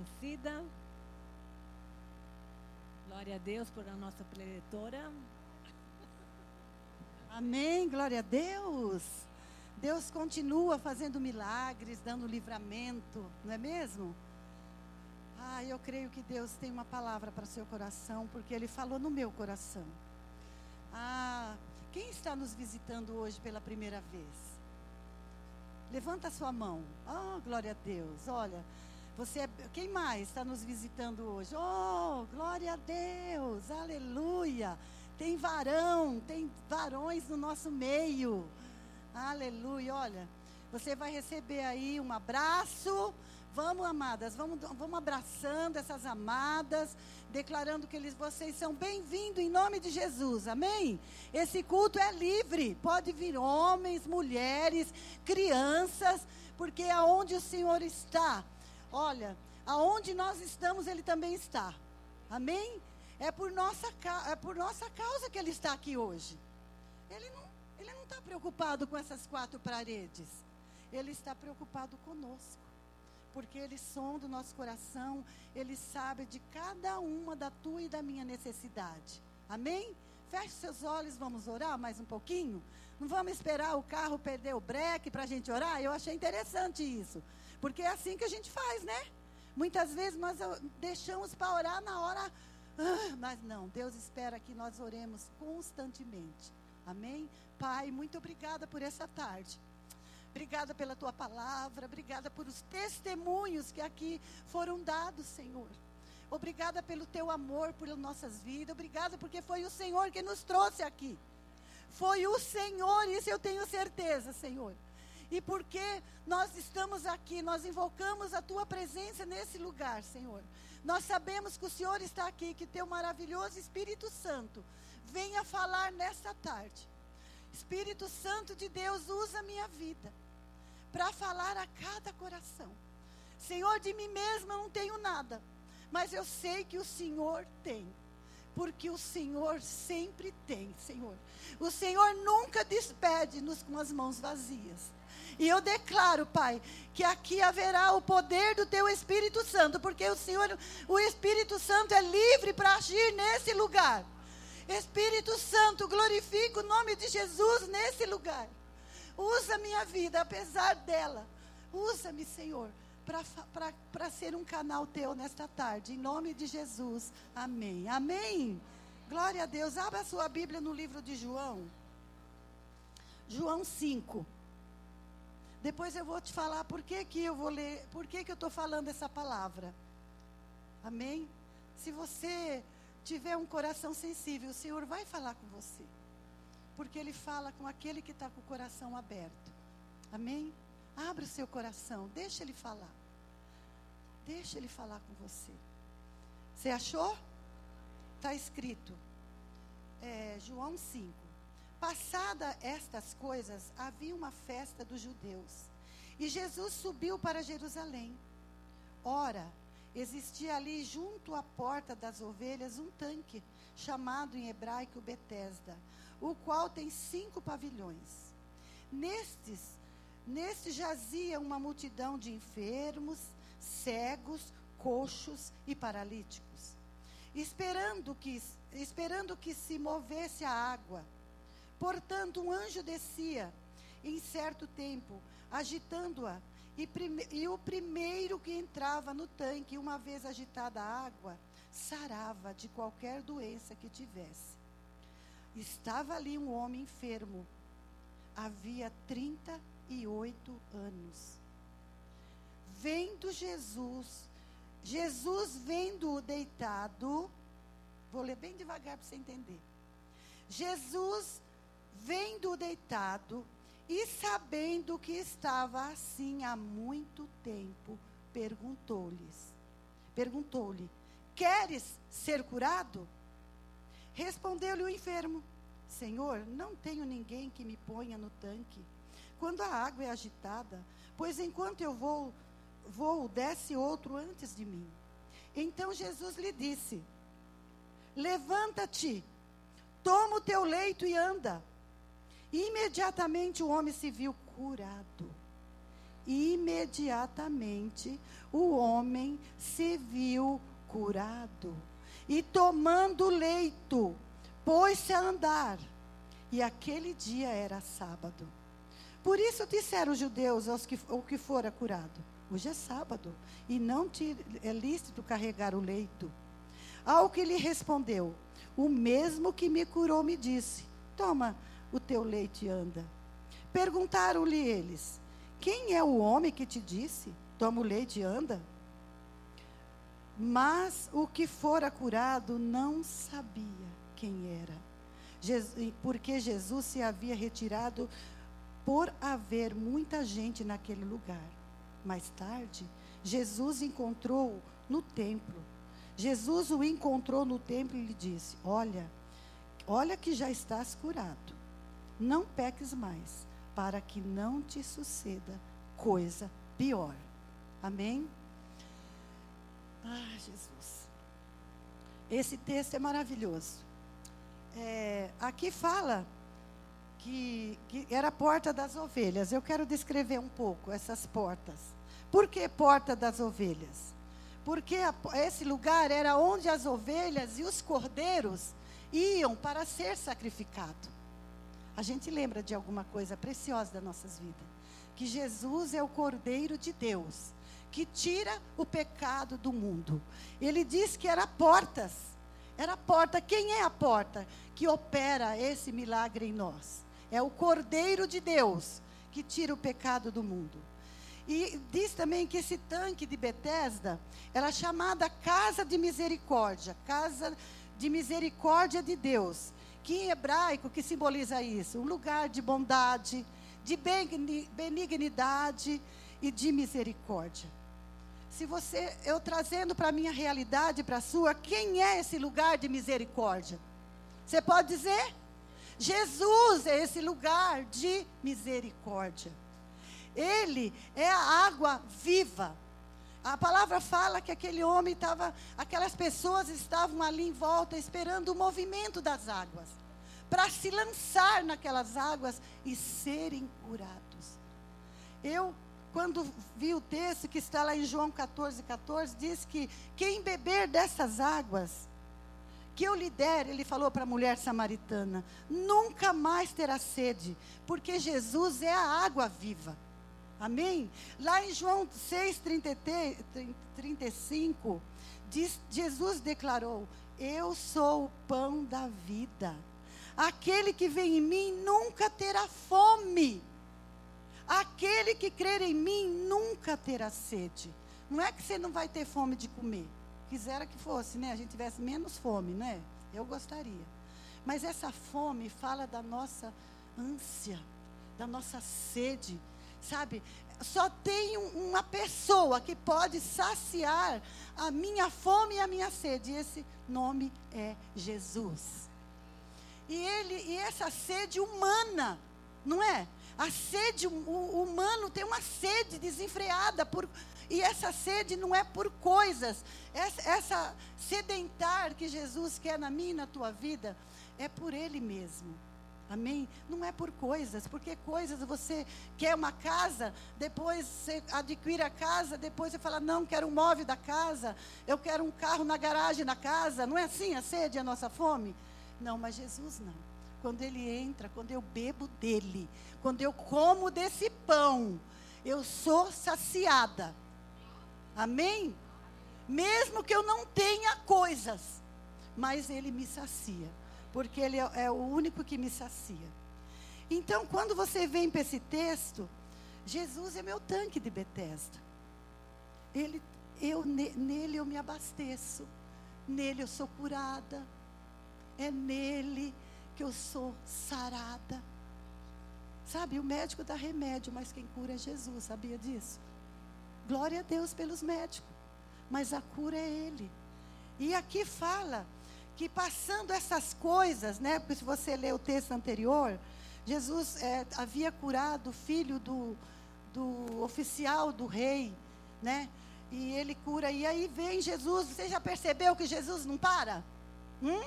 vencida. Glória a Deus por a nossa preletora. Amém, glória a Deus. Deus continua fazendo milagres, dando livramento, não é mesmo? Ah, eu creio que Deus tem uma palavra para seu coração, porque Ele falou no meu coração. Ah, quem está nos visitando hoje pela primeira vez? Levanta a sua mão. Oh, glória a Deus. Olha, você é, quem mais está nos visitando hoje? Oh, glória a Deus. Aleluia. Tem varão, tem varões no nosso meio. Aleluia. Olha, você vai receber aí um abraço. Vamos, amadas, vamos, vamos abraçando essas amadas, declarando que eles, vocês são bem-vindos em nome de Jesus, amém? Esse culto é livre, pode vir homens, mulheres, crianças, porque aonde o Senhor está, olha, aonde nós estamos, Ele também está, amém? É por nossa, é por nossa causa que Ele está aqui hoje. Ele não ele não está preocupado com essas quatro paredes. Ele está preocupado conosco porque Ele sonda o nosso coração, Ele sabe de cada uma da tua e da minha necessidade. Amém? Feche seus olhos, vamos orar mais um pouquinho? Não vamos esperar o carro perder o breque para a gente orar? Eu achei interessante isso. Porque é assim que a gente faz, né? Muitas vezes nós deixamos para orar na hora. Ah, mas não, Deus espera que nós oremos constantemente. Amém? Pai, muito obrigada por essa tarde. Obrigada pela tua palavra, obrigada por os testemunhos que aqui foram dados, Senhor. Obrigada pelo teu amor por nossas vidas. Obrigada porque foi o Senhor que nos trouxe aqui. Foi o Senhor, isso eu tenho certeza, Senhor. E porque nós estamos aqui, nós invocamos a tua presença nesse lugar, Senhor. Nós sabemos que o Senhor está aqui, que teu maravilhoso Espírito Santo venha falar nesta tarde. Espírito Santo de Deus, usa minha vida para falar a cada coração. Senhor, de mim mesma eu não tenho nada, mas eu sei que o Senhor tem. Porque o Senhor sempre tem, Senhor. O Senhor nunca despede-nos com as mãos vazias. E eu declaro, Pai, que aqui haverá o poder do Teu Espírito Santo, porque o Senhor, o Espírito Santo é livre para agir nesse lugar. Espírito Santo, glorifica o nome de Jesus nesse lugar. Usa minha vida, apesar dela. Usa-me, Senhor, para ser um canal teu nesta tarde. Em nome de Jesus. Amém. Amém. Glória a Deus. Abra a sua Bíblia no livro de João. João 5. Depois eu vou te falar por que, que eu vou ler, por que, que eu estou falando essa palavra. Amém? Se você tiver um coração sensível, o Senhor vai falar com você. Porque Ele fala com aquele que está com o coração aberto. Amém? Abre o seu coração, deixa Ele falar. Deixa Ele falar com você. Você achou? Está escrito. É, João 5. Passada estas coisas, havia uma festa dos judeus. E Jesus subiu para Jerusalém. Ora, existia ali junto à porta das ovelhas um tanque, chamado em hebraico Betesda, o qual tem cinco pavilhões. Nestes, neste jazia uma multidão de enfermos, cegos, coxos e paralíticos, esperando que, esperando que se movesse a água. Portanto, um anjo descia em certo tempo, agitando-a e, e o primeiro que entrava no tanque, uma vez agitada a água, sarava de qualquer doença que tivesse. Estava ali um homem enfermo, havia 38 anos. Vendo Jesus, Jesus vendo-o deitado, vou ler bem devagar para você entender. Jesus vendo-o deitado, e sabendo que estava assim há muito tempo, perguntou-lhes: Perguntou-lhe: Queres ser curado? Respondeu-lhe o enfermo: Senhor, não tenho ninguém que me ponha no tanque quando a água é agitada, pois enquanto eu vou, vou, desce outro antes de mim. Então Jesus lhe disse: Levanta-te, toma o teu leito e anda. Imediatamente o homem se viu curado imediatamente o homem se viu curado. E tomando o leito, pôs-se a andar. E aquele dia era sábado. Por isso disseram os judeus aos que, ao que fora curado: Hoje é sábado, e não te é lícito carregar o leito. Ao que lhe respondeu: O mesmo que me curou me disse: Toma o teu leite anda. Perguntaram-lhe eles: Quem é o homem que te disse: Toma o leite e anda? Mas o que fora curado não sabia quem era, porque Jesus se havia retirado por haver muita gente naquele lugar. Mais tarde, Jesus encontrou no templo. Jesus o encontrou no templo e lhe disse: Olha, olha que já estás curado. Não peques mais, para que não te suceda coisa pior. Amém? Ah, Jesus. Esse texto é maravilhoso. É, aqui fala que, que era a porta das ovelhas. Eu quero descrever um pouco essas portas. Por que porta das ovelhas? Porque a, esse lugar era onde as ovelhas e os cordeiros iam para ser sacrificado. A gente lembra de alguma coisa preciosa das nossas vidas. Que Jesus é o Cordeiro de Deus, que tira o pecado do mundo. Ele diz que era portas. Era porta. Quem é a porta que opera esse milagre em nós? É o Cordeiro de Deus que tira o pecado do mundo. E diz também que esse tanque de Betesda era chamada Casa de Misericórdia, Casa de Misericórdia de Deus, que em hebraico que simboliza isso, um lugar de bondade, de benignidade e de misericórdia. Se você, eu trazendo para a minha realidade, para a sua, quem é esse lugar de misericórdia? Você pode dizer? Jesus é esse lugar de misericórdia. Ele é a água viva. A palavra fala que aquele homem estava, aquelas pessoas estavam ali em volta esperando o movimento das águas, para se lançar naquelas águas e serem curados. Eu, quando vi o texto que está lá em João 14, 14, diz que quem beber dessas águas que eu lhe der, ele falou para a mulher samaritana, nunca mais terá sede, porque Jesus é a água viva. Amém? Lá em João 6, 35, diz, Jesus declarou: Eu sou o pão da vida. Aquele que vem em mim nunca terá fome. Aquele que crer em mim nunca terá sede. Não é que você não vai ter fome de comer. Quisera que fosse, né? A gente tivesse menos fome, né? Eu gostaria. Mas essa fome fala da nossa ânsia, da nossa sede, sabe? Só tem uma pessoa que pode saciar a minha fome e a minha sede. E esse nome é Jesus. E ele e essa sede humana, não é? A sede o humano tem uma sede desenfreada por e essa sede não é por coisas. Essa, essa sedentar que Jesus quer na minha e na tua vida é por Ele mesmo. Amém? Não é por coisas, porque coisas você quer uma casa, depois você adquire a casa, depois você fala, não, quero um móvel da casa, eu quero um carro na garagem da casa. Não é assim a sede, a nossa fome? Não, mas Jesus não. Quando Ele entra, quando eu bebo dele, quando eu como desse pão, eu sou saciada. Amém? Mesmo que eu não tenha coisas, mas Ele me sacia, porque Ele é, é o único que me sacia. Então, quando você vem para esse texto, Jesus é meu tanque de Betesda. Ele, eu, nele eu me abasteço, nele eu sou curada, é nele que eu sou sarada. Sabe, o médico dá remédio, mas quem cura é Jesus, sabia disso? Glória a Deus pelos médicos. Mas a cura é Ele. E aqui fala que passando essas coisas, né? Porque se você ler o texto anterior, Jesus é, havia curado o filho do, do oficial do rei, né? E ele cura. E aí vem Jesus. Você já percebeu que Jesus não para? Hum?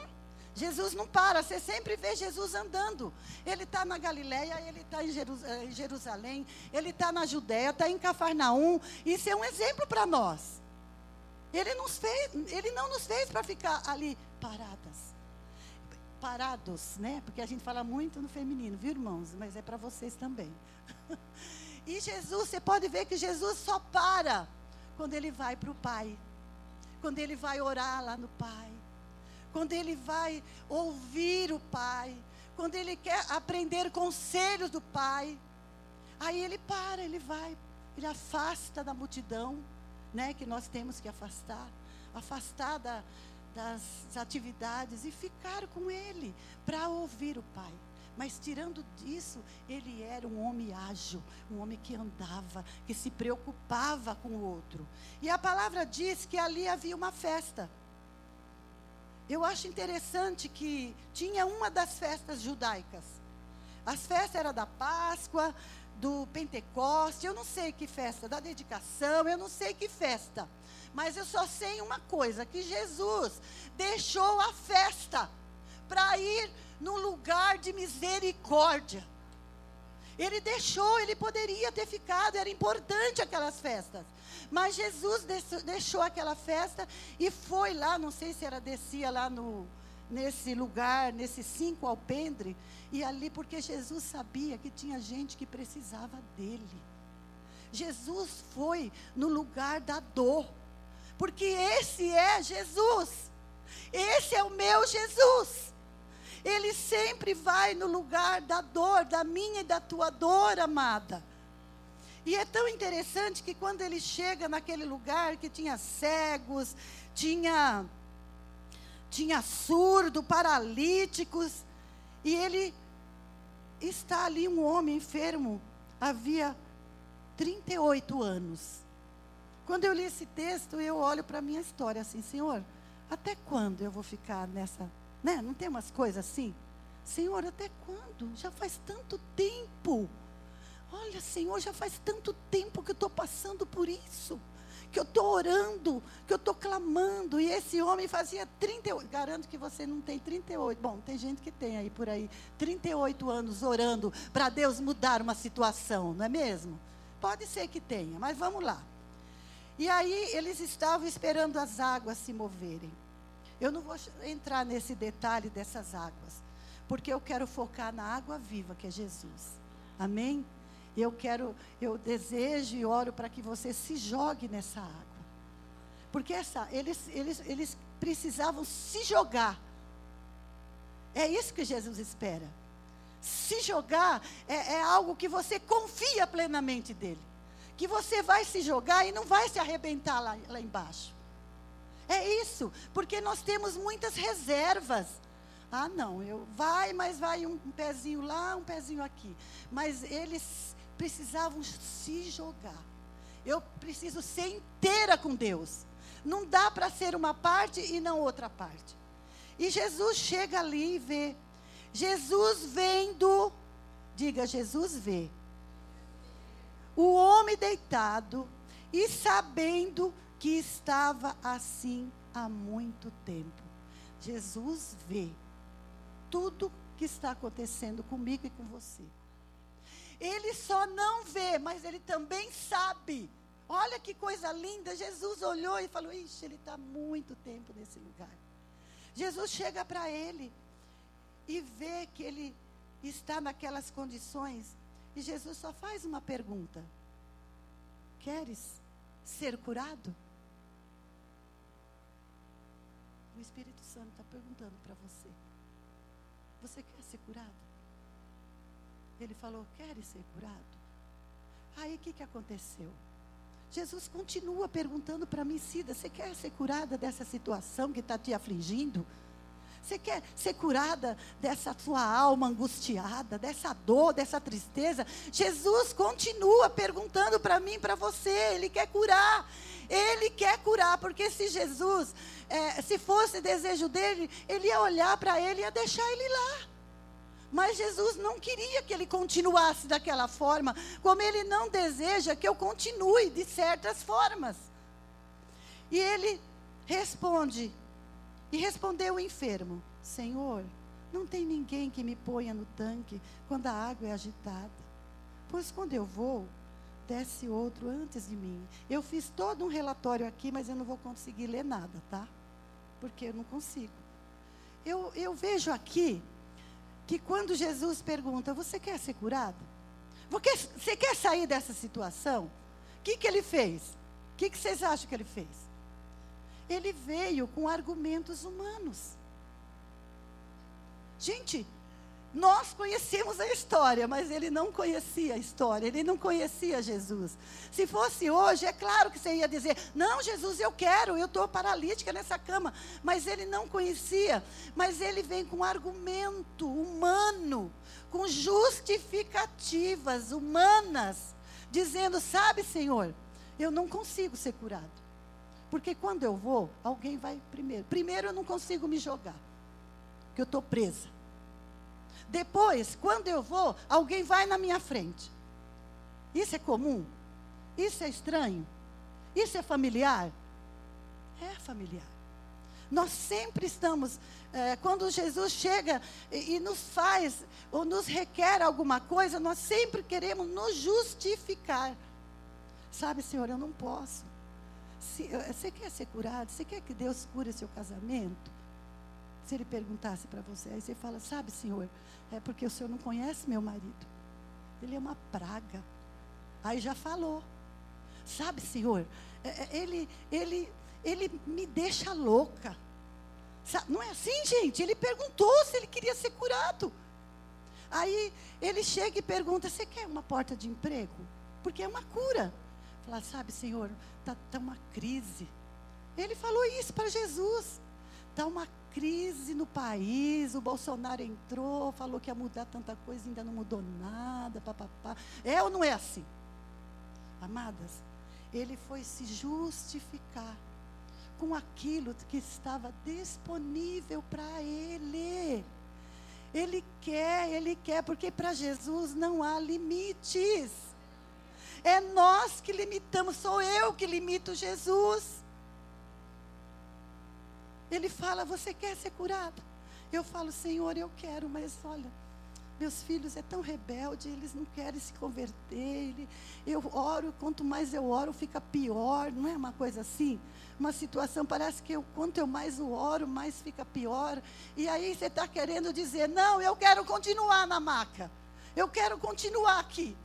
Jesus não para, você sempre vê Jesus andando. Ele está na Galiléia, ele está em, eh, Jerusalém, ele está na Judéia, está em Cafarnaum. Isso é um exemplo para nós. Ele, nos fez, ele não nos fez para ficar ali paradas. Parados, né? Porque a gente fala muito no feminino, viu, irmãos? Mas é para vocês também. e Jesus, você pode ver que Jesus só para quando ele vai para o Pai. Quando ele vai orar lá no Pai quando ele vai ouvir o Pai, quando ele quer aprender conselhos do Pai, aí ele para, ele vai, ele afasta da multidão, né, que nós temos que afastar, afastar da, das atividades e ficar com ele para ouvir o Pai. Mas tirando disso, ele era um homem ágil, um homem que andava, que se preocupava com o outro. E a palavra diz que ali havia uma festa. Eu acho interessante que tinha uma das festas judaicas. As festas eram da Páscoa, do Pentecoste, eu não sei que festa, da dedicação, eu não sei que festa. Mas eu só sei uma coisa: que Jesus deixou a festa para ir no lugar de misericórdia. Ele deixou, ele poderia ter ficado, era importante aquelas festas. Mas Jesus deixou aquela festa e foi lá, não sei se era descia lá no nesse lugar, nesse cinco alpendre, e ali porque Jesus sabia que tinha gente que precisava dele. Jesus foi no lugar da dor, porque esse é Jesus. Esse é o meu Jesus. Ele sempre vai no lugar da dor, da minha e da tua dor, amada. E é tão interessante que quando ele chega naquele lugar que tinha cegos, tinha tinha surdo, paralíticos, e ele está ali um homem enfermo, havia 38 anos. Quando eu li esse texto, eu olho para a minha história assim, Senhor, até quando eu vou ficar nessa, né? Não tem umas coisas assim? Senhor, até quando? Já faz tanto tempo. Olha, Senhor, já faz tanto tempo que eu estou passando por isso. Que eu estou orando, que eu estou clamando. E esse homem fazia 38. Garanto que você não tem 38. Bom, tem gente que tem aí por aí. 38 anos orando para Deus mudar uma situação, não é mesmo? Pode ser que tenha, mas vamos lá. E aí eles estavam esperando as águas se moverem. Eu não vou entrar nesse detalhe dessas águas, porque eu quero focar na água viva, que é Jesus. Amém? Eu quero, eu desejo e oro para que você se jogue nessa água. Porque essa, eles, eles, eles precisavam se jogar. É isso que Jesus espera. Se jogar é, é algo que você confia plenamente dele. Que você vai se jogar e não vai se arrebentar lá, lá embaixo. É isso, porque nós temos muitas reservas. Ah, não, eu vai, mas vai um pezinho lá, um pezinho aqui. Mas eles precisavam se jogar. Eu preciso ser inteira com Deus. Não dá para ser uma parte e não outra parte. E Jesus chega ali e vê. Jesus vendo, diga, Jesus vê. O homem deitado e sabendo que estava assim há muito tempo. Jesus vê tudo que está acontecendo comigo e com você. Ele só não vê, mas ele também sabe. Olha que coisa linda. Jesus olhou e falou: Ixi, ele está muito tempo nesse lugar. Jesus chega para ele e vê que ele está naquelas condições. E Jesus só faz uma pergunta: Queres ser curado? O Espírito Santo está perguntando para você: Você quer ser curado? Ele falou: Queres ser curado? Aí o que, que aconteceu? Jesus continua perguntando para mim, Cida, você quer ser curada dessa situação que está te afligindo? Você quer ser curada dessa sua alma angustiada, dessa dor, dessa tristeza? Jesus continua perguntando para mim, para você. Ele quer curar. Ele quer curar, porque se Jesus, é, se fosse desejo dele, ele ia olhar para ele e ia deixar ele lá. Mas Jesus não queria que ele continuasse daquela forma, como ele não deseja que eu continue de certas formas. E ele responde, e respondeu o enfermo: Senhor, não tem ninguém que me ponha no tanque quando a água é agitada. Pois quando eu vou, desce outro antes de mim. Eu fiz todo um relatório aqui, mas eu não vou conseguir ler nada, tá? Porque eu não consigo. Eu, eu vejo aqui que quando Jesus pergunta: Você quer ser curado? Você quer sair dessa situação? O que, que ele fez? O que, que vocês acham que ele fez? Ele veio com argumentos humanos. Gente, nós conhecemos a história, mas ele não conhecia a história, ele não conhecia Jesus. Se fosse hoje, é claro que você ia dizer: Não, Jesus, eu quero, eu estou paralítica nessa cama. Mas ele não conhecia. Mas ele vem com argumento humano, com justificativas humanas, dizendo: Sabe, Senhor, eu não consigo ser curado. Porque quando eu vou, alguém vai primeiro. Primeiro eu não consigo me jogar, porque eu estou presa. Depois, quando eu vou, alguém vai na minha frente. Isso é comum? Isso é estranho? Isso é familiar? É familiar. Nós sempre estamos, é, quando Jesus chega e, e, nos faz, ou nos requer alguma coisa, nós sempre queremos nos justificar. Sabe, Senhor, eu não posso. Se, você quer ser curado? Você quer que Deus cure seu casamento? Se ele perguntasse para você, aí você fala: Sabe, Senhor, é porque o senhor não conhece meu marido. Ele é uma praga. Aí já falou. Sabe, senhor, é, é, ele, ele, ele me deixa louca. Não é assim, gente? Ele perguntou se ele queria ser curado. Aí ele chega e pergunta: Você quer uma porta de emprego? Porque é uma cura. Fala, sabe, Senhor, está tá uma crise. Ele falou isso para Jesus. Está uma crise no país, o Bolsonaro entrou, falou que ia mudar tanta coisa, ainda não mudou nada, papapá. É ou não é assim? Amadas, ele foi se justificar com aquilo que estava disponível para ele. Ele quer, ele quer, porque para Jesus não há limites. É nós que limitamos, sou eu que limito Jesus. Ele fala: Você quer ser curado? Eu falo: Senhor, eu quero, mas olha, meus filhos é tão rebelde, eles não querem se converter. Eu oro, quanto mais eu oro, fica pior, não é uma coisa assim? Uma situação, parece que eu, quanto eu mais o oro, mais fica pior. E aí você está querendo dizer: Não, eu quero continuar na maca, eu quero continuar aqui.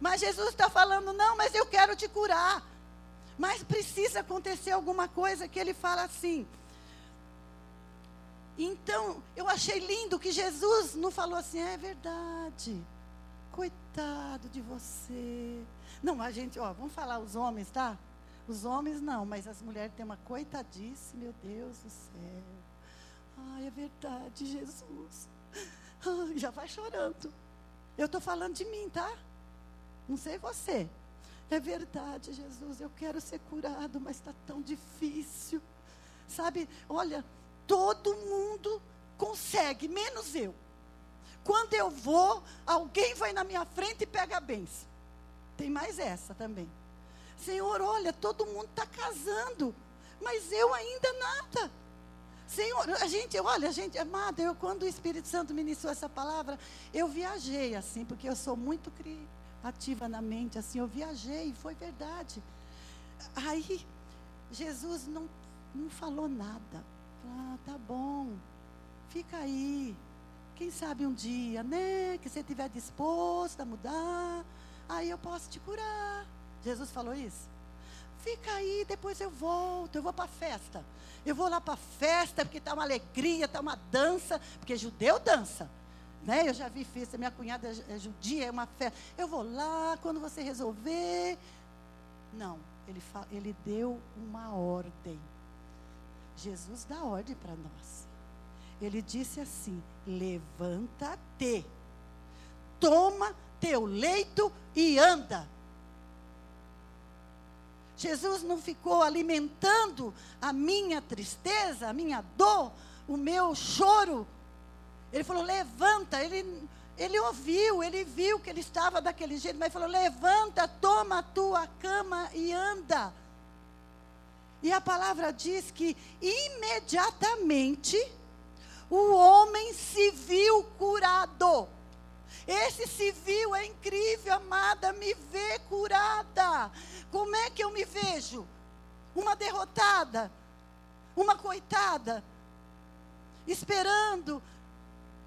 Mas Jesus está falando: Não, mas eu quero te curar. Mas precisa acontecer alguma coisa que ele fala assim. Então, eu achei lindo que Jesus não falou assim, é verdade. Coitado de você. Não, a gente, ó, vamos falar os homens, tá? Os homens não, mas as mulheres têm uma coitadice, meu Deus do céu. Ai, é verdade, Jesus. Ai, já vai chorando. Eu estou falando de mim, tá? Não sei você. É verdade, Jesus, eu quero ser curado, mas está tão difícil. Sabe, olha, todo mundo consegue, menos eu. Quando eu vou, alguém vai na minha frente e pega a benção. Tem mais essa também. Senhor, olha, todo mundo está casando, mas eu ainda nada. Senhor, a gente, olha, a gente, amada, eu quando o Espírito Santo ministrou essa palavra, eu viajei assim, porque eu sou muito cri, ativa na mente, assim, eu viajei, foi verdade. Aí, Jesus não, não falou nada. Ah, tá bom, fica aí. Quem sabe um dia, né, que você estiver disposto a mudar, aí eu posso te curar. Jesus falou isso? Fica aí, depois eu volto, eu vou para a festa. Eu vou lá para a festa, porque está uma alegria, está uma dança, porque judeu dança. Né? Eu já vi festa, minha cunhada é, é judia, é uma festa. Eu vou lá quando você resolver. Não, ele, ele deu uma ordem. Jesus dá ordem para nós. Ele disse assim: levanta-te, toma teu leito e anda. Jesus não ficou alimentando a minha tristeza, a minha dor, o meu choro ele falou: levanta. Ele, ele ouviu, ele viu que ele estava daquele jeito, mas falou: levanta, toma a tua cama e anda. E a palavra diz que imediatamente o homem se viu curado. Esse civil é incrível, amada, me vê curada. Como é que eu me vejo? Uma derrotada, uma coitada, esperando.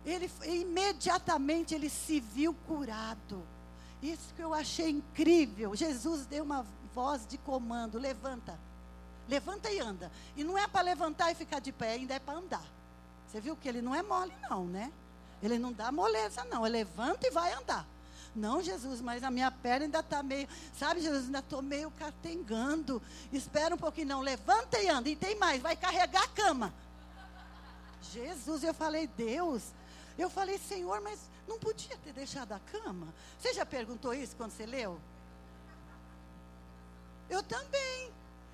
Ele imediatamente ele se viu curado. Isso que eu achei incrível. Jesus deu uma voz de comando: levanta. Levanta e anda. E não é para levantar e ficar de pé, ainda é para andar. Você viu que ele não é mole, não, né? Ele não dá moleza, não. Ele levanta e vai andar. Não, Jesus, mas a minha perna ainda está meio. Sabe, Jesus, ainda estou meio catengando. Espera um pouquinho, não. Levanta e anda. E tem mais, vai carregar a cama. Jesus, eu falei, Deus. Eu falei, Senhor, mas não podia ter deixado a cama? Você já perguntou isso quando você leu? Eu também.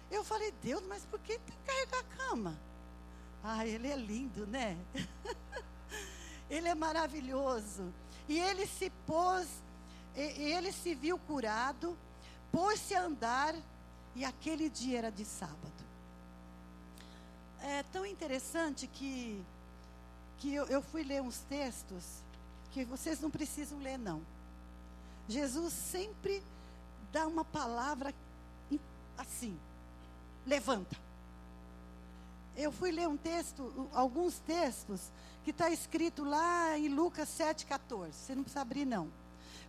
Eu falei, Deus, mas por que tem que carregar a cama? Ah, ele é lindo, né? Ele é maravilhoso. E ele se pôs, ele se viu curado, pôs-se a andar, e aquele dia era de sábado. É tão interessante que, que eu, eu fui ler uns textos que vocês não precisam ler, não. Jesus sempre dá uma palavra assim: levanta. Eu fui ler um texto, alguns textos, que está escrito lá em Lucas 7,14. Você não precisa abrir, não.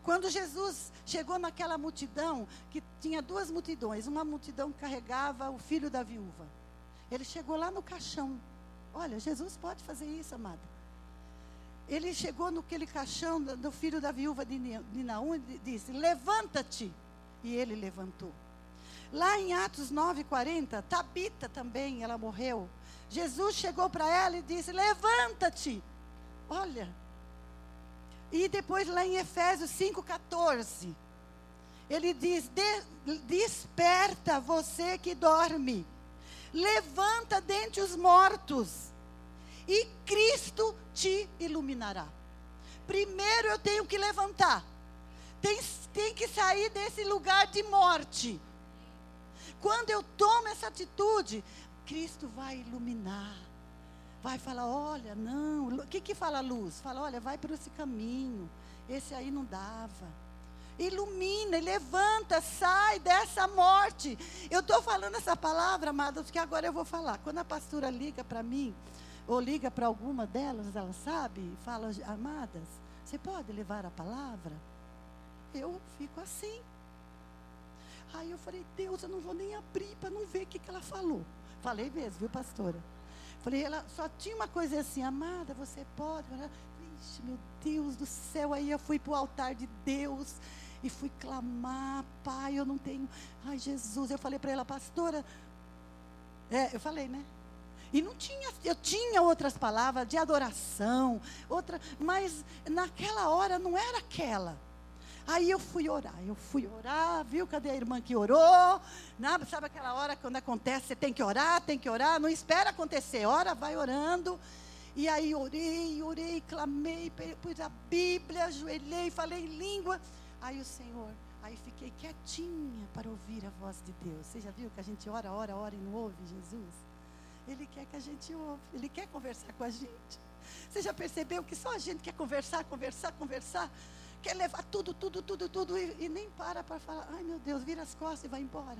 Quando Jesus chegou naquela multidão, que tinha duas multidões, uma multidão carregava o filho da viúva. Ele chegou lá no caixão. Olha, Jesus pode fazer isso, amada. Ele chegou naquele caixão do filho da viúva de Naum e disse: Levanta-te. E ele levantou. Lá em Atos 9,40, Tabita também, ela morreu. Jesus chegou para ela e disse: Levanta-te. Olha. E depois lá em Efésios 5,14, ele diz: Desperta você que dorme, levanta dentre os mortos, e Cristo te iluminará. Primeiro eu tenho que levantar, tem, tem que sair desse lugar de morte. Quando eu tomo essa atitude, Cristo vai iluminar. Vai falar, olha, não. O que, que fala luz? Fala, olha, vai por esse caminho. Esse aí não dava. Ilumina, levanta, sai dessa morte. Eu estou falando essa palavra, amados, que agora eu vou falar. Quando a pastora liga para mim, ou liga para alguma delas, ela sabe, fala, amadas, você pode levar a palavra? Eu fico assim. Aí eu falei, Deus, eu não vou nem abrir para não ver o que, que ela falou. Falei mesmo, viu, pastora? Falei, ela só tinha uma coisa assim, amada, você pode. Ixi, meu Deus do céu, aí eu fui para o altar de Deus e fui clamar, pai, eu não tenho. Ai, Jesus, eu falei para ela, pastora. É, eu falei, né? E não tinha, eu tinha outras palavras de adoração, outra, mas naquela hora não era aquela. Aí eu fui orar, eu fui orar, viu? Cadê a irmã que orou? Não, sabe aquela hora quando acontece, você tem que orar, tem que orar, não espera acontecer, ora, vai orando. E aí orei, orei, clamei, pus a Bíblia, ajoelhei, falei língua. Aí o Senhor, aí fiquei quietinha para ouvir a voz de Deus. Você já viu que a gente ora, ora, ora e não ouve Jesus? Ele quer que a gente ouve, ele quer conversar com a gente. Você já percebeu que só a gente quer conversar, conversar, conversar? quer levar tudo, tudo, tudo, tudo, e, e nem para para falar, ai meu Deus, vira as costas e vai embora.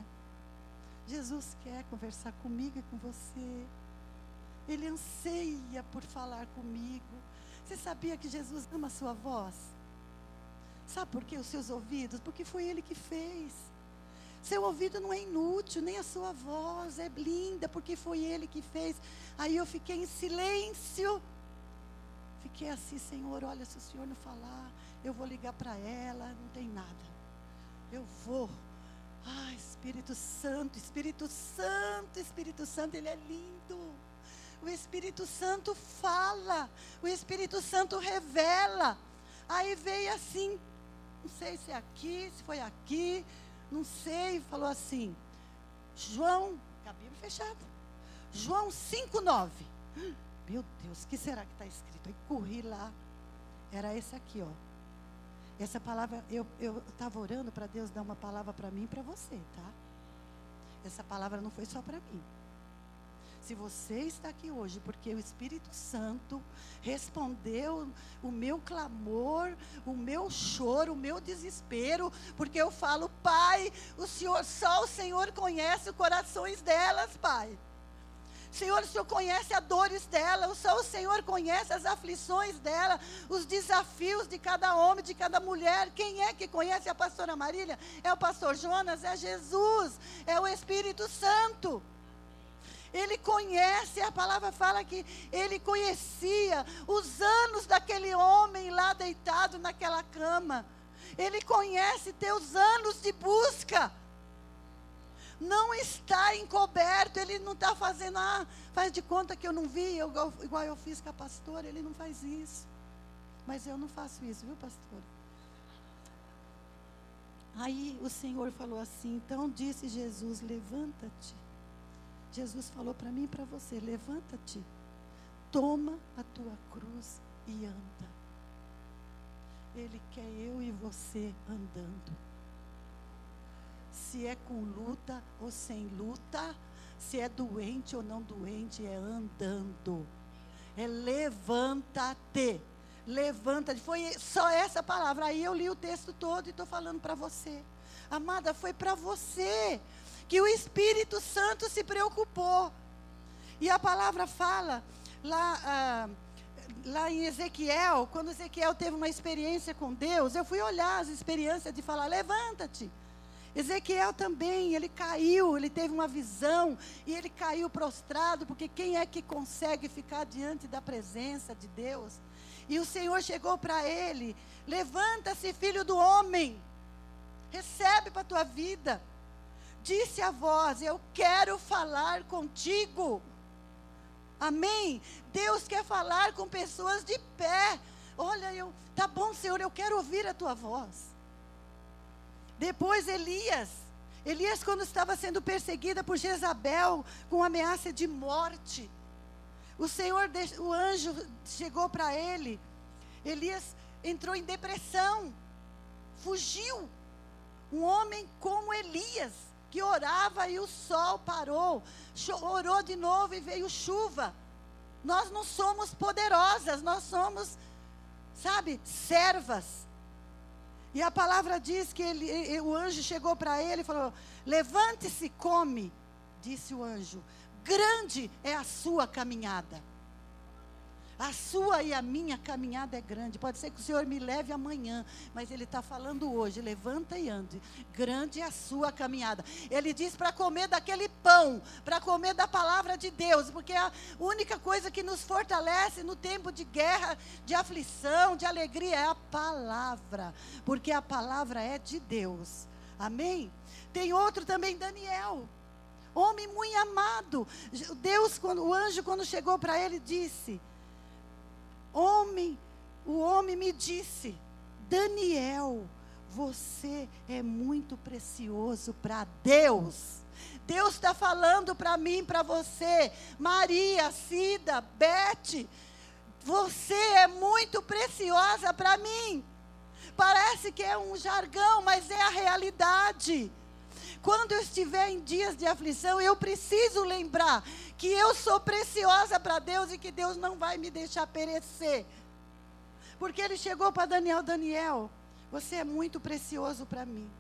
Jesus quer conversar comigo e com você. Ele anseia por falar comigo. Você sabia que Jesus ama a sua voz? Sabe por que os seus ouvidos? Porque foi Ele que fez. Seu ouvido não é inútil, nem a sua voz é linda, porque foi Ele que fez. Aí eu fiquei em silêncio. Fiquei assim, Senhor, olha, se o Senhor não falar, eu vou ligar para ela, não tem nada. Eu vou. Ah, Espírito Santo, Espírito Santo, Espírito Santo, Ele é lindo. O Espírito Santo fala, o Espírito Santo revela. Aí veio assim, não sei se é aqui, se foi aqui, não sei, falou assim, João, Bíblia fechada, João 5,9. Meu Deus, que será que está escrito? Aí corri lá, era esse aqui, ó. Essa palavra, eu estava orando para Deus dar uma palavra para mim e para você, tá? essa palavra não foi só para mim. Se você está aqui hoje porque o Espírito Santo respondeu o meu clamor, o meu choro, o meu desespero, porque eu falo, Pai, o Senhor, só o Senhor conhece os corações delas, Pai. Senhor, o Senhor conhece as dores dela, só o Senhor conhece as aflições dela, os desafios de cada homem, de cada mulher. Quem é que conhece a pastora Marília? É o pastor Jonas, é Jesus, é o Espírito Santo. Ele conhece, a palavra fala que ele conhecia os anos daquele homem lá deitado naquela cama. Ele conhece teus anos de busca não está encoberto, ele não está fazendo, ah, faz de conta que eu não vi, eu, igual eu fiz com a pastora, ele não faz isso. Mas eu não faço isso, viu, pastora? Aí o Senhor falou assim, então disse Jesus, levanta-te. Jesus falou para mim e para você, levanta-te, toma a tua cruz e anda. Ele quer eu e você andando se é com luta ou sem luta, se é doente ou não doente, é andando. É levanta-te. Levanta-te. Foi só essa palavra. Aí eu li o texto todo e estou falando para você. Amada, foi para você que o Espírito Santo se preocupou. E a palavra fala lá. Ah, lá em Ezequiel, quando Ezequiel teve uma experiência com Deus, eu fui olhar as experiências de falar: levanta-te, Ezequiel também, ele caiu, ele teve uma visão e ele caiu prostrado, porque quem é que consegue ficar diante da presença de Deus? E o Senhor chegou para ele: Levanta-se, filho do homem, recebe para a tua vida. Disse a voz: Eu quero falar contigo. Amém? Deus quer falar com pessoas de pé. Olha, eu, tá bom, Senhor, eu quero ouvir a tua voz. Depois Elias. Elias, quando estava sendo perseguida por Jezabel, com ameaça de morte, o Senhor, o anjo chegou para ele. Elias entrou em depressão, fugiu. Um homem como Elias, que orava e o sol parou, orou de novo e veio chuva. Nós não somos poderosas, nós somos, sabe, servas. E a palavra diz que ele, o anjo chegou para ele e falou: Levante-se, come, disse o anjo. Grande é a sua caminhada. A sua e a minha caminhada é grande. Pode ser que o Senhor me leve amanhã, mas Ele está falando hoje. Levanta e ande. Grande é a sua caminhada. Ele diz para comer daquele pão, para comer da palavra de Deus, porque a única coisa que nos fortalece no tempo de guerra, de aflição, de alegria é a palavra, porque a palavra é de Deus. Amém? Tem outro também, Daniel homem muito amado. Deus, quando, o anjo, quando chegou para ele, disse: Homem, o homem me disse: Daniel, você é muito precioso para Deus. Deus está falando para mim, para você, Maria, Cida, Bete, você é muito preciosa para mim. Parece que é um jargão, mas é a realidade. Quando eu estiver em dias de aflição, eu preciso lembrar que eu sou preciosa para Deus e que Deus não vai me deixar perecer. Porque ele chegou para Daniel: Daniel, você é muito precioso para mim.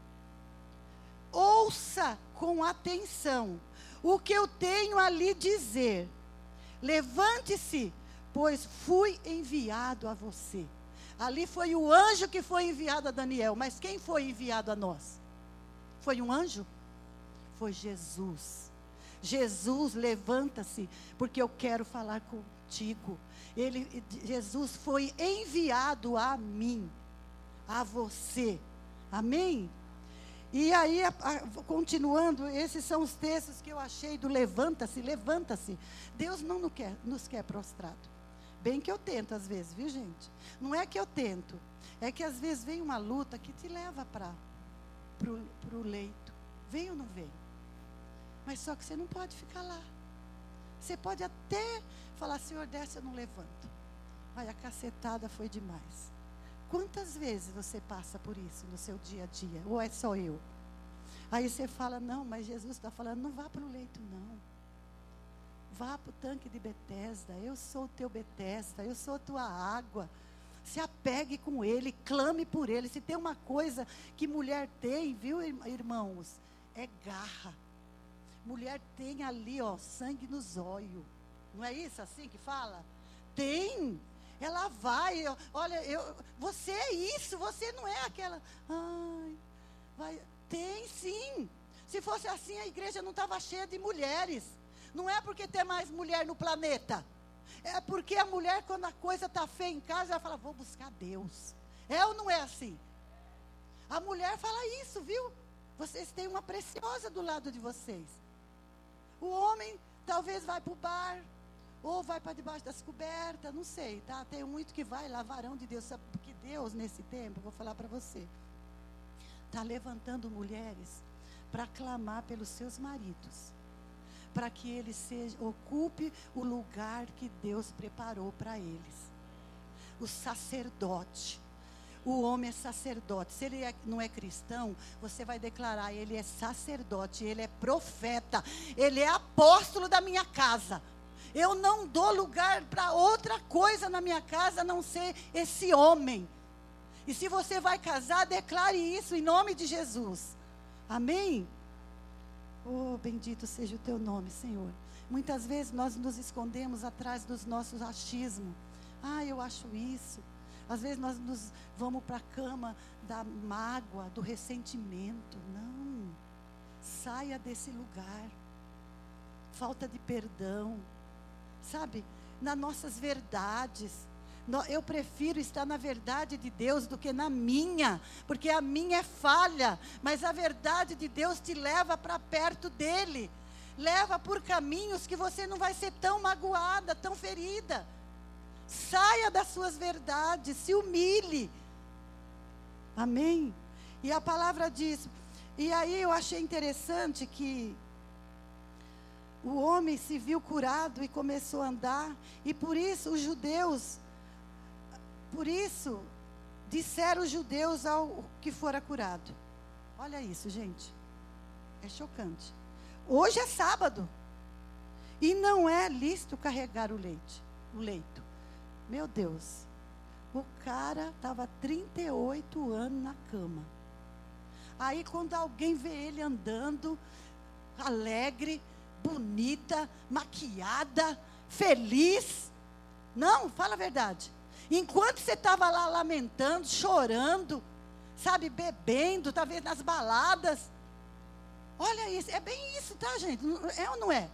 Ouça com atenção o que eu tenho a lhe dizer. Levante-se, pois fui enviado a você. Ali foi o anjo que foi enviado a Daniel, mas quem foi enviado a nós? Foi um anjo? Foi Jesus. Jesus, levanta-se, porque eu quero falar contigo. Ele, Jesus foi enviado a mim, a você. Amém? E aí, a, a, continuando, esses são os textos que eu achei do levanta-se, levanta-se. Deus não nos quer, nos quer prostrado. Bem que eu tento às vezes, viu gente? Não é que eu tento, é que às vezes vem uma luta que te leva para o leito. Vem ou não vem? Mas só que você não pode ficar lá. Você pode até falar, Senhor, desce, eu não levanto. Olha, a cacetada foi demais. Quantas vezes você passa por isso no seu dia a dia? Ou é só eu? Aí você fala, não, mas Jesus está falando, não vá para o leito, não. Vá para o tanque de Betesda. Eu sou o teu Betesda, eu sou a tua água. Se apegue com ele, clame por ele. Se tem uma coisa que mulher tem, viu, irmãos? É garra. Mulher tem ali, ó, sangue nos olhos. Não é isso assim que fala? Tem. Ela vai, olha, eu, você é isso, você não é aquela. Ai, vai. Tem sim. Se fosse assim, a igreja não estava cheia de mulheres. Não é porque tem mais mulher no planeta. É porque a mulher, quando a coisa está feia em casa, ela fala: vou buscar Deus. É ou não é assim? A mulher fala isso, viu? Vocês têm uma preciosa do lado de vocês. O homem talvez vai para o bar, ou vai para debaixo das cobertas, não sei, tá? Tem muito que vai lá, varão de Deus. Sabe? Porque Deus, nesse tempo, vou falar para você está levantando mulheres para clamar pelos seus maridos, para que ele seja, ocupe o lugar que Deus preparou para eles. O sacerdote. O homem é sacerdote. Se ele é, não é cristão, você vai declarar: ele é sacerdote, ele é profeta, ele é apóstolo da minha casa. Eu não dou lugar para outra coisa na minha casa a não ser esse homem. E se você vai casar, declare isso em nome de Jesus. Amém? Oh, bendito seja o teu nome, Senhor. Muitas vezes nós nos escondemos atrás dos nossos achismos. Ah, eu acho isso. Às vezes nós nos vamos para a cama da mágoa, do ressentimento. Não. Saia desse lugar. Falta de perdão. Sabe? Nas nossas verdades eu prefiro estar na verdade de Deus do que na minha, porque a minha é falha, mas a verdade de Deus te leva para perto dele, leva por caminhos que você não vai ser tão magoada, tão ferida. Saia das suas verdades, se humilhe. Amém? E a palavra diz, e aí eu achei interessante que o homem se viu curado e começou a andar, e por isso os judeus por isso, disseram os judeus ao que fora curado. Olha isso, gente. É chocante. Hoje é sábado. E não é lícito carregar o leite, o leito. Meu Deus. O cara estava 38 anos na cama. Aí quando alguém vê ele andando, alegre, bonita, maquiada, feliz. Não, fala a verdade. Enquanto você estava lá lamentando, chorando, sabe, bebendo, talvez nas baladas. Olha isso, é bem isso, tá, gente? É ou não é?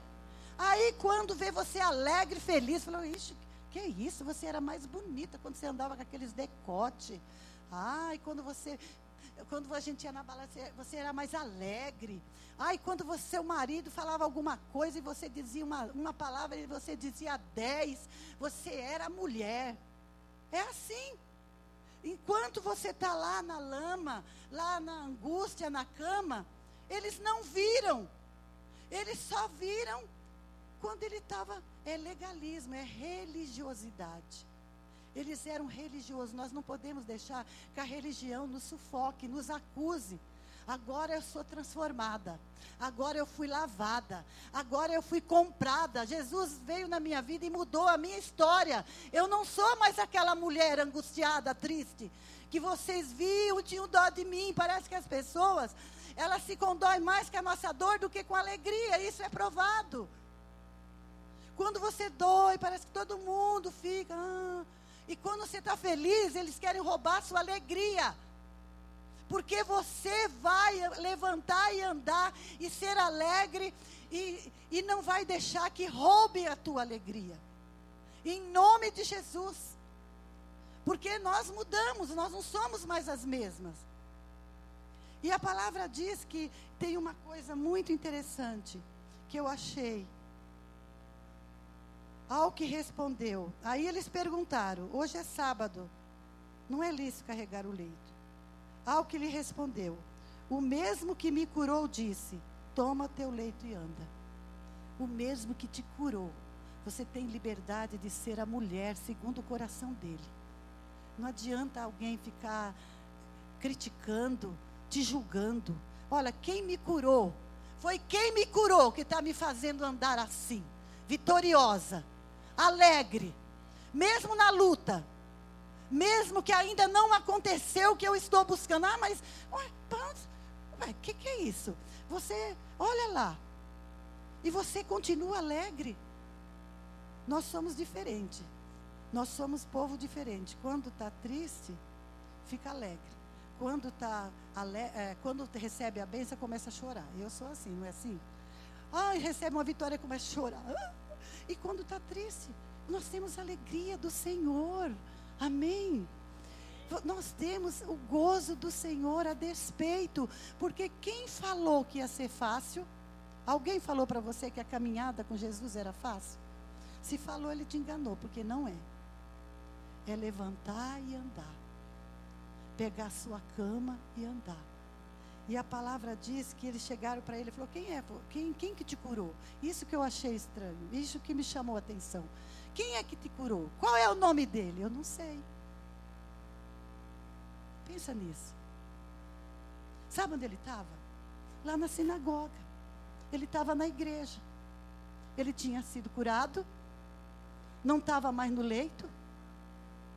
Aí quando vê você alegre, feliz, falou, ixi, que isso? Você era mais bonita quando você andava com aqueles decote. Ai, quando você quando a gente ia na balada, você era mais alegre. Ai, quando você, seu marido falava alguma coisa e você dizia uma, uma palavra e você dizia dez, você era mulher. É assim. Enquanto você está lá na lama, lá na angústia, na cama, eles não viram. Eles só viram quando ele estava. É legalismo, é religiosidade. Eles eram religiosos. Nós não podemos deixar que a religião nos sufoque, nos acuse. Agora eu sou transformada. Agora eu fui lavada. Agora eu fui comprada. Jesus veio na minha vida e mudou a minha história. Eu não sou mais aquela mulher angustiada, triste, que vocês viam, tinham dó de mim. Parece que as pessoas, elas se condói mais com a nossa dor do que com alegria. Isso é provado. Quando você dói, parece que todo mundo fica. Ah, e quando você está feliz, eles querem roubar a sua alegria. Porque você vai levantar e andar e ser alegre e, e não vai deixar que roube a tua alegria. Em nome de Jesus. Porque nós mudamos, nós não somos mais as mesmas. E a palavra diz que tem uma coisa muito interessante que eu achei. Ao que respondeu, aí eles perguntaram: hoje é sábado, não é lícito carregar o leito. Ao que lhe respondeu: O mesmo que me curou disse: Toma teu leito e anda. O mesmo que te curou. Você tem liberdade de ser a mulher segundo o coração dele. Não adianta alguém ficar criticando, te julgando. Olha, quem me curou, foi quem me curou que está me fazendo andar assim, vitoriosa, alegre, mesmo na luta, mesmo que ainda não aconteceu o que eu estou buscando. Ah, mas, o que, que é isso? Você, olha lá, e você continua alegre. Nós somos diferentes. Nós somos povo diferente. Quando está triste, fica alegre. Quando, tá é, quando recebe a bênção, começa a chorar. Eu sou assim, não é assim? Ai, recebe uma vitória, começa a chorar. Ah! E quando está triste, nós temos a alegria do Senhor. Amém. Nós temos o gozo do Senhor a despeito, porque quem falou que ia ser fácil? Alguém falou para você que a caminhada com Jesus era fácil? Se falou, ele te enganou, porque não é. É levantar e andar. Pegar sua cama e andar. E a palavra diz que eles chegaram para ele e falou: Quem é? Quem, quem que te curou? Isso que eu achei estranho. Isso que me chamou a atenção. Quem é que te curou? Qual é o nome dele? Eu não sei. Pensa nisso. Sabe onde ele estava? Lá na sinagoga. Ele estava na igreja. Ele tinha sido curado, não estava mais no leito,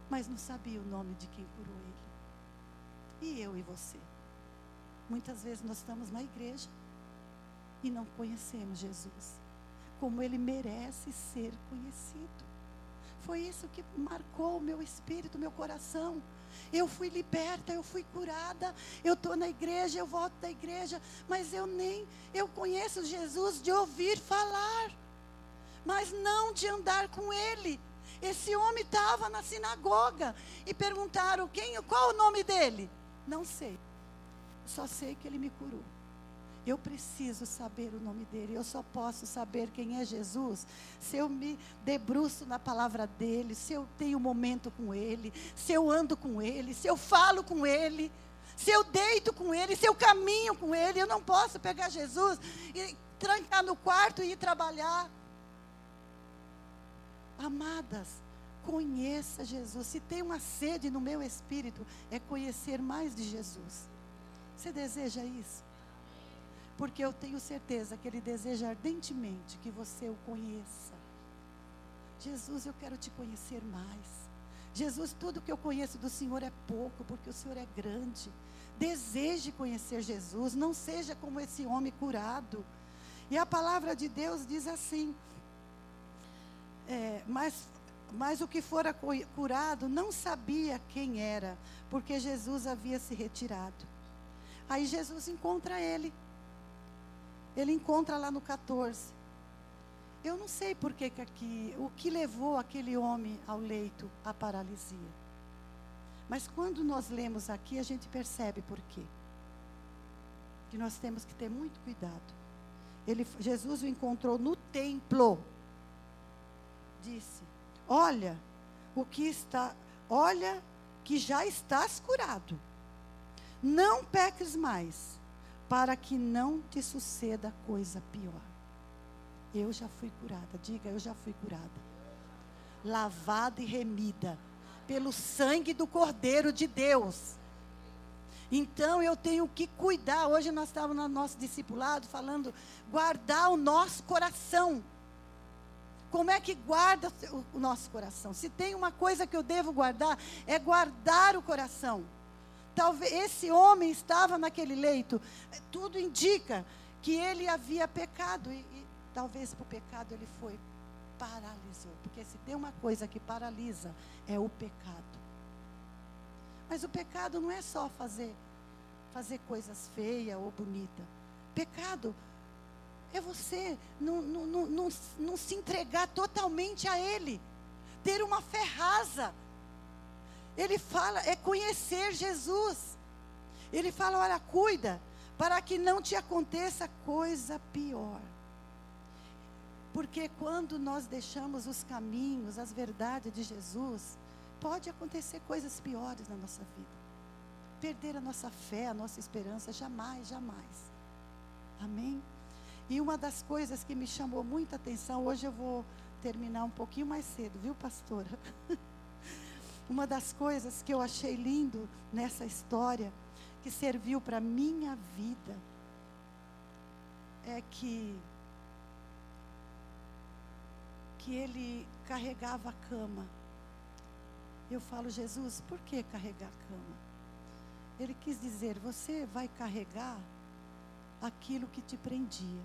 mas não sabia o nome de quem curou ele. E eu e você? Muitas vezes nós estamos na igreja e não conhecemos Jesus, como ele merece ser conhecido. Foi isso que marcou o meu espírito, o meu coração. Eu fui liberta, eu fui curada, eu estou na igreja, eu volto da igreja, mas eu nem, eu conheço Jesus de ouvir falar, mas não de andar com ele. Esse homem estava na sinagoga e perguntaram quem, qual o nome dele? Não sei. Só sei que ele me curou. Eu preciso saber o nome dele. Eu só posso saber quem é Jesus se eu me debruço na palavra dele, se eu tenho momento com ele, se eu ando com ele, se eu falo com ele, se eu deito com ele, se eu caminho com ele. Eu não posso pegar Jesus e trancar no quarto e ir trabalhar. Amadas, conheça Jesus. Se tem uma sede no meu espírito, é conhecer mais de Jesus. Você deseja isso? porque eu tenho certeza que Ele deseja ardentemente que você o conheça. Jesus, eu quero te conhecer mais. Jesus, tudo que eu conheço do Senhor é pouco, porque o Senhor é grande. Deseje conhecer Jesus, não seja como esse homem curado. E a palavra de Deus diz assim: é, mas, mas o que fora curado não sabia quem era, porque Jesus havia se retirado. Aí Jesus encontra ele ele encontra lá no 14. Eu não sei por que, aqui, o que levou aquele homem ao leito, a paralisia. Mas quando nós lemos aqui, a gente percebe por quê. Que nós temos que ter muito cuidado. Ele, Jesus o encontrou no templo. Disse: Olha, o que está, olha que já estás curado. Não peques mais para que não te suceda coisa pior. Eu já fui curada, diga, eu já fui curada. Lavada e remida pelo sangue do Cordeiro de Deus. Então eu tenho que cuidar. Hoje nós estávamos no nosso discipulado falando, guardar o nosso coração. Como é que guarda o nosso coração? Se tem uma coisa que eu devo guardar, é guardar o coração talvez esse homem estava naquele leito, tudo indica que ele havia pecado e, e talvez por pecado ele foi paralisou, porque se tem uma coisa que paralisa é o pecado. Mas o pecado não é só fazer fazer coisas feias ou bonitas. Pecado é você não, não, não, não, não se entregar totalmente a Ele, ter uma fé rasa ele fala, é conhecer Jesus. Ele fala: olha, cuida, para que não te aconteça coisa pior. Porque quando nós deixamos os caminhos, as verdades de Jesus, pode acontecer coisas piores na nossa vida. Perder a nossa fé, a nossa esperança, jamais, jamais. Amém? E uma das coisas que me chamou muita atenção, hoje eu vou terminar um pouquinho mais cedo, viu, pastora? Uma das coisas que eu achei lindo nessa história, que serviu para minha vida, é que que ele carregava a cama. Eu falo, Jesus, por que carregar a cama? Ele quis dizer, você vai carregar aquilo que te prendia.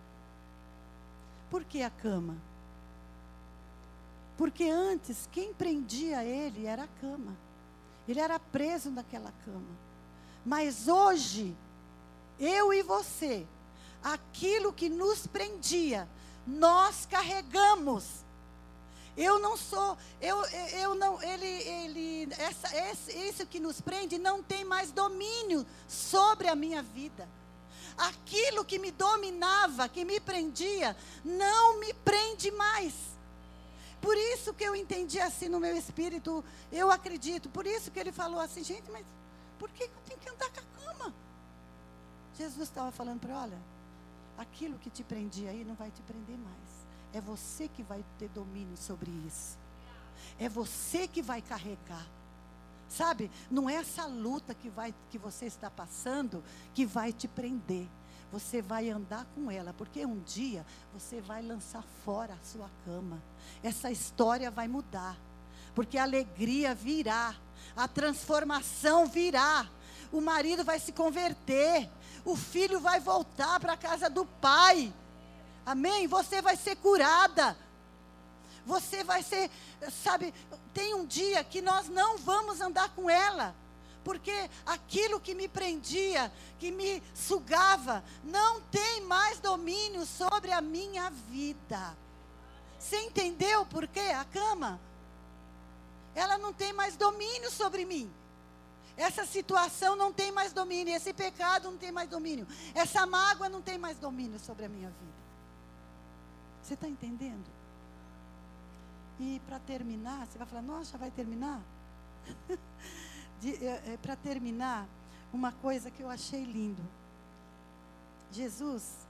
Por que a cama? Porque antes, quem prendia ele era a cama. Ele era preso naquela cama. Mas hoje, eu e você, aquilo que nos prendia, nós carregamos. Eu não sou, eu, eu não, ele, ele, essa, esse, isso que nos prende não tem mais domínio sobre a minha vida. Aquilo que me dominava, que me prendia, não me prende mais. Por isso que eu entendi assim no meu espírito, eu acredito. Por isso que ele falou assim, gente, mas por que eu tenho que andar com a cama? Jesus estava falando para, olha, aquilo que te prendia aí não vai te prender mais. É você que vai ter domínio sobre isso. É você que vai carregar. Sabe? Não é essa luta que vai que você está passando que vai te prender. Você vai andar com ela, porque um dia você vai lançar fora a sua cama. Essa história vai mudar. Porque a alegria virá, a transformação virá. O marido vai se converter, o filho vai voltar para a casa do pai. Amém? Você vai ser curada. Você vai ser, sabe, tem um dia que nós não vamos andar com ela. Porque aquilo que me prendia, que me sugava, não tem mais domínio sobre a minha vida. Você entendeu por quê? A cama. Ela não tem mais domínio sobre mim. Essa situação não tem mais domínio. Esse pecado não tem mais domínio. Essa mágoa não tem mais domínio sobre a minha vida. Você está entendendo? E para terminar, você vai falar, nossa, vai terminar? é, é, para terminar, uma coisa que eu achei lindo. Jesus,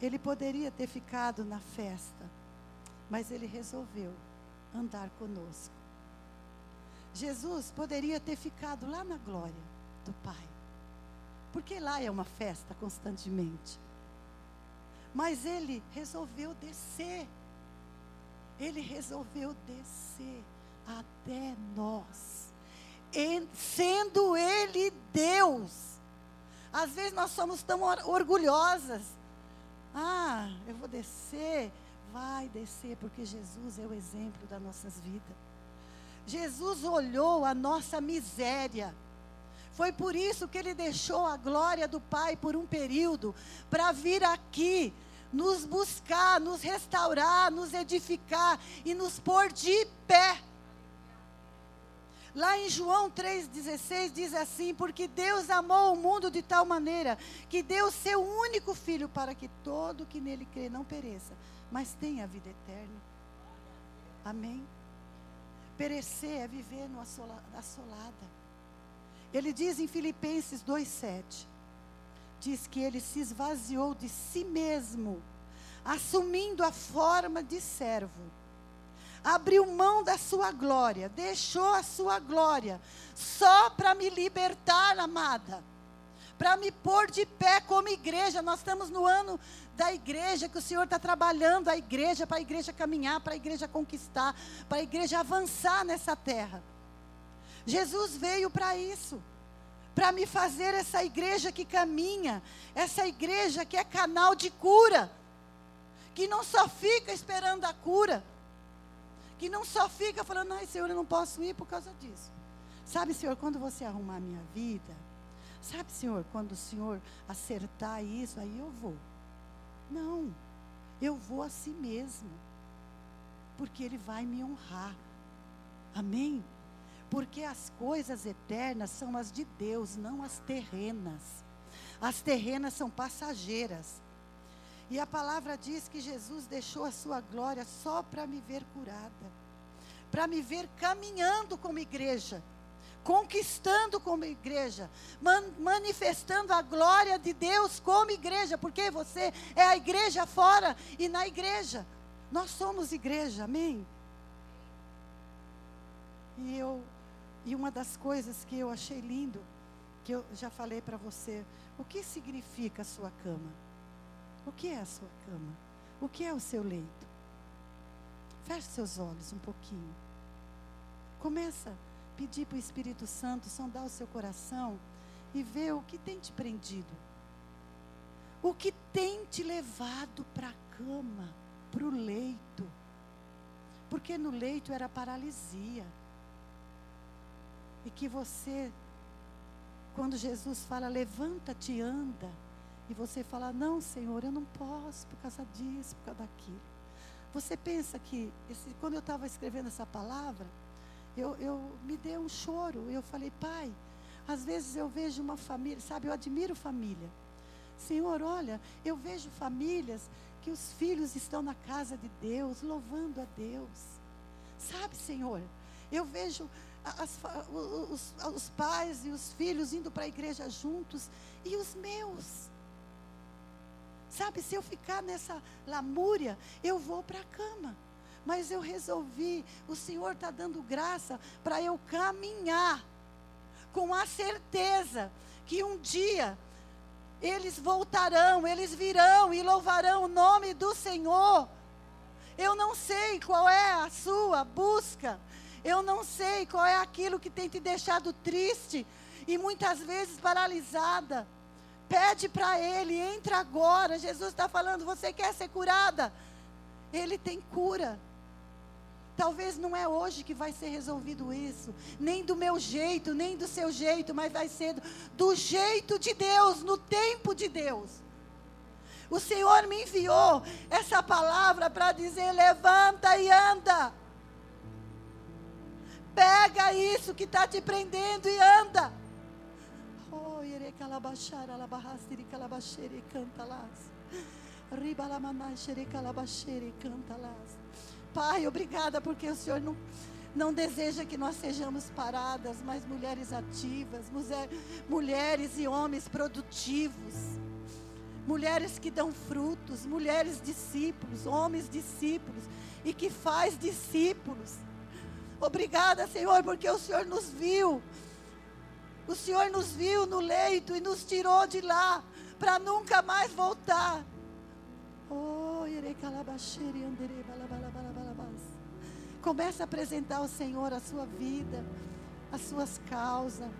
ele poderia ter ficado na festa, mas ele resolveu andar conosco. Jesus poderia ter ficado lá na glória do Pai, porque lá é uma festa constantemente. Mas ele resolveu descer. Ele resolveu descer até nós. Sendo ele Deus. Às vezes nós somos tão orgulhosas. Ah, eu vou descer. Vai descer, porque Jesus é o exemplo das nossas vidas. Jesus olhou a nossa miséria. Foi por isso que ele deixou a glória do Pai por um período, para vir aqui nos buscar, nos restaurar, nos edificar e nos pôr de pé. Lá em João 3,16 diz assim: Porque Deus amou o mundo de tal maneira que deu seu único filho para que todo que nele crê não pereça, mas tenha a vida eterna. Amém? Perecer é viver no assolada. Ele diz em Filipenses 2,7: diz que ele se esvaziou de si mesmo, assumindo a forma de servo. Abriu mão da sua glória, deixou a sua glória, só para me libertar, amada. Para me pôr de pé como igreja. Nós estamos no ano da igreja, que o Senhor está trabalhando a igreja, para a igreja caminhar, para a igreja conquistar, para a igreja avançar nessa terra. Jesus veio para isso para me fazer essa igreja que caminha, essa igreja que é canal de cura, que não só fica esperando a cura, que não só fica falando, ai Senhor, eu não posso ir por causa disso. Sabe, Senhor, quando você arrumar a minha vida, sabe, Senhor, quando o Senhor acertar isso, aí eu vou. Não, eu vou a si mesmo, porque Ele vai me honrar. Amém? Porque as coisas eternas são as de Deus, não as terrenas. As terrenas são passageiras. E a palavra diz que Jesus deixou a sua glória só para me ver curada, para me ver caminhando como igreja, conquistando como igreja, man, manifestando a glória de Deus como igreja, porque você é a igreja fora e na igreja. Nós somos igreja, amém? E eu e uma das coisas que eu achei lindo, que eu já falei para você, o que significa a sua cama? O que é a sua cama? O que é o seu leito? Feche seus olhos um pouquinho. Começa a pedir para o Espírito Santo sondar o seu coração e ver o que tem te prendido. O que tem te levado para a cama, para o leito. Porque no leito era paralisia. E que você, quando Jesus fala, levanta-te anda, e você fala, não, Senhor, eu não posso por causa disso, por causa daquilo. Você pensa que, esse, quando eu estava escrevendo essa palavra, eu, eu me deu um choro. Eu falei, pai, às vezes eu vejo uma família, sabe, eu admiro família. Senhor, olha, eu vejo famílias que os filhos estão na casa de Deus, louvando a Deus. Sabe, Senhor, eu vejo as, os, os pais e os filhos indo para a igreja juntos e os meus. Sabe, se eu ficar nessa lamúria, eu vou para a cama. Mas eu resolvi, o Senhor está dando graça para eu caminhar com a certeza que um dia eles voltarão, eles virão e louvarão o nome do Senhor. Eu não sei qual é a sua busca, eu não sei qual é aquilo que tem te deixado triste e muitas vezes paralisada. Pede para Ele, entra agora. Jesus está falando: você quer ser curada? Ele tem cura. Talvez não é hoje que vai ser resolvido isso, nem do meu jeito, nem do seu jeito, mas vai ser do, do jeito de Deus, no tempo de Deus. O Senhor me enviou essa palavra para dizer: levanta e anda. Pega isso que está te prendendo e anda. Canta lá. canta lá. Pai, obrigada porque o Senhor não, não deseja que nós sejamos paradas, mas mulheres ativas, mulher, mulheres e homens produtivos, mulheres que dão frutos, mulheres discípulos, homens discípulos e que faz discípulos. Obrigada, Senhor, porque o Senhor nos viu. O Senhor nos viu no leito e nos tirou de lá para nunca mais voltar. Oh, Comece a apresentar ao Senhor a sua vida, as suas causas.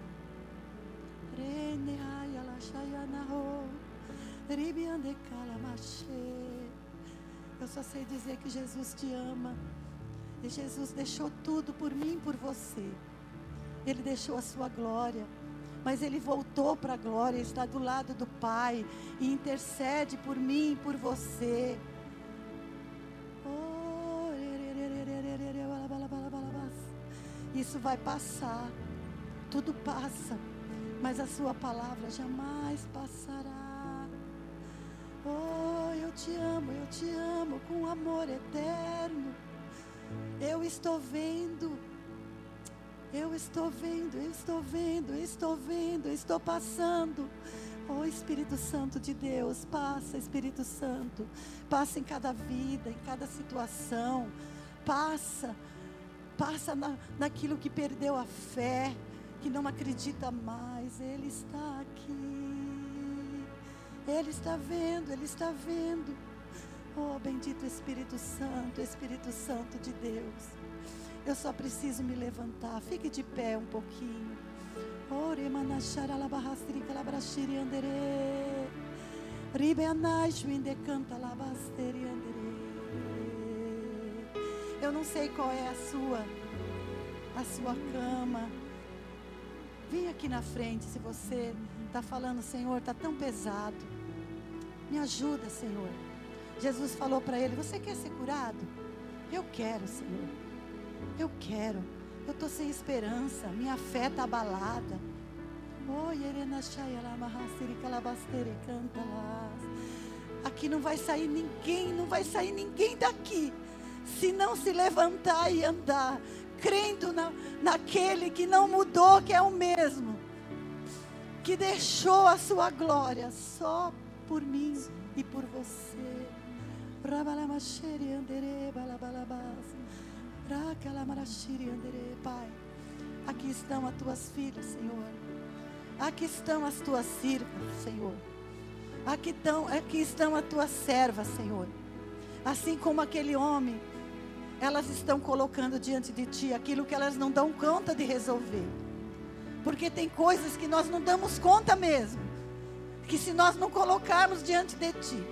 Eu só sei dizer que Jesus te ama. E Jesus deixou tudo por mim e por você. Ele deixou a sua glória. Mas ele voltou para a glória, está do lado do Pai e intercede por mim e por você. Isso vai passar. Tudo passa. Mas a sua palavra jamais passará. Oh, eu te amo, eu te amo com amor eterno. Eu estou vendo. Eu estou vendo, eu estou vendo, eu estou vendo, eu estou passando. Oh Espírito Santo de Deus, passa, Espírito Santo. Passa em cada vida, em cada situação. Passa passa na, naquilo que perdeu a fé, que não acredita mais. Ele está aqui. Ele está vendo, ele está vendo. Oh, bendito Espírito Santo, Espírito Santo de Deus. Eu só preciso me levantar. Fique de pé um pouquinho. Eu não sei qual é a sua, a sua cama. Vem aqui na frente se você está falando, Senhor, está tão pesado. Me ajuda, Senhor. Jesus falou para ele: Você quer ser curado? Eu quero, Senhor. Eu quero. Eu estou sem esperança. Minha fé está abalada. Aqui não vai sair ninguém, não vai sair ninguém daqui se não se levantar e andar, crendo na, naquele que não mudou, que é o mesmo, que deixou a sua glória só por mim e por você. Pai, aqui estão as tuas filhas, Senhor. Aqui estão as tuas filhas, Senhor. Aqui estão, aqui estão as tuas servas, Senhor. Assim como aquele homem, elas estão colocando diante de ti aquilo que elas não dão conta de resolver. Porque tem coisas que nós não damos conta mesmo. Que se nós não colocarmos diante de ti.